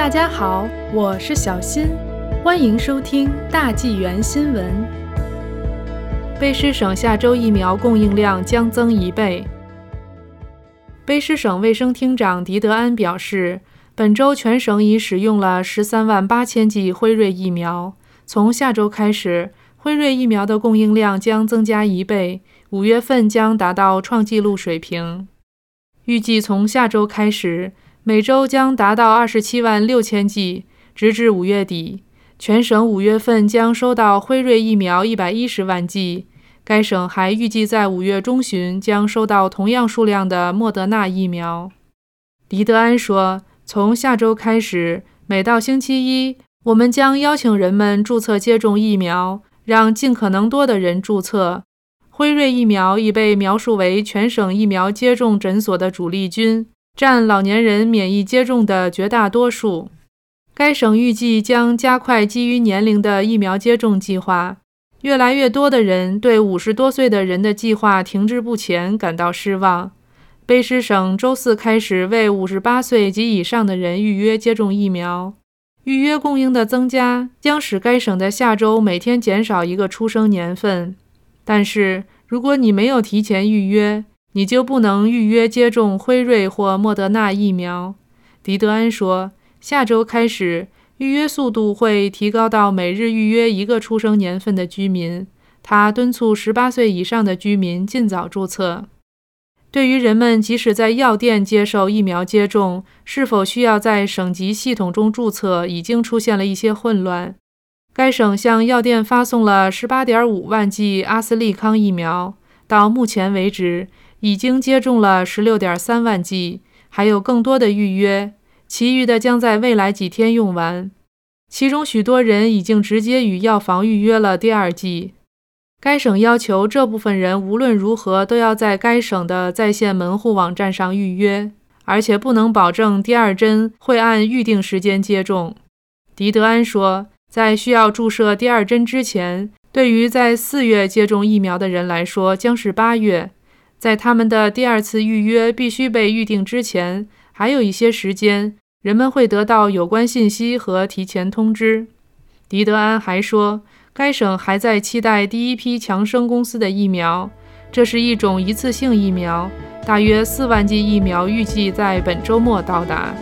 大家好，我是小新，欢迎收听大纪元新闻。卑诗省下周疫苗供应量将增一倍。卑诗省卫生厅长迪德安表示，本周全省已使用了十三万八千剂辉瑞疫苗。从下周开始，辉瑞疫苗的供应量将增加一倍，五月份将达到创纪录水平。预计从下周开始。每周将达到二十七万六千剂，直至五月底。全省五月份将收到辉瑞疫苗一百一十万剂。该省还预计在五月中旬将收到同样数量的莫德纳疫苗。迪德安说：“从下周开始，每到星期一，我们将邀请人们注册接种疫苗，让尽可能多的人注册。辉瑞疫苗已被描述为全省疫苗接种诊所的主力军。”占老年人免疫接种的绝大多数。该省预计将加快基于年龄的疫苗接种计划。越来越多的人对五十多岁的人的计划停滞不前感到失望。卑诗省周四开始为五十八岁及以上的人预约接种疫苗。预约供应的增加将使该省的下周每天减少一个出生年份。但是，如果你没有提前预约，你就不能预约接种辉瑞或莫德纳疫苗，迪德安说。下周开始，预约速度会提高到每日预约一个出生年份的居民。他敦促18岁以上的居民尽早注册。对于人们即使在药店接受疫苗接种，是否需要在省级系统中注册，已经出现了一些混乱。该省向药店发送了18.5万剂阿斯利康疫苗，到目前为止。已经接种了十六点三万剂，还有更多的预约，其余的将在未来几天用完。其中许多人已经直接与药房预约了第二剂。该省要求这部分人无论如何都要在该省的在线门户网站上预约，而且不能保证第二针会按预定时间接种。迪德安说，在需要注射第二针之前，对于在四月接种疫苗的人来说，将是八月。在他们的第二次预约必须被预定之前，还有一些时间，人们会得到有关信息和提前通知。迪德安还说，该省还在期待第一批强生公司的疫苗，这是一种一次性疫苗，大约四万剂疫苗预计在本周末到达。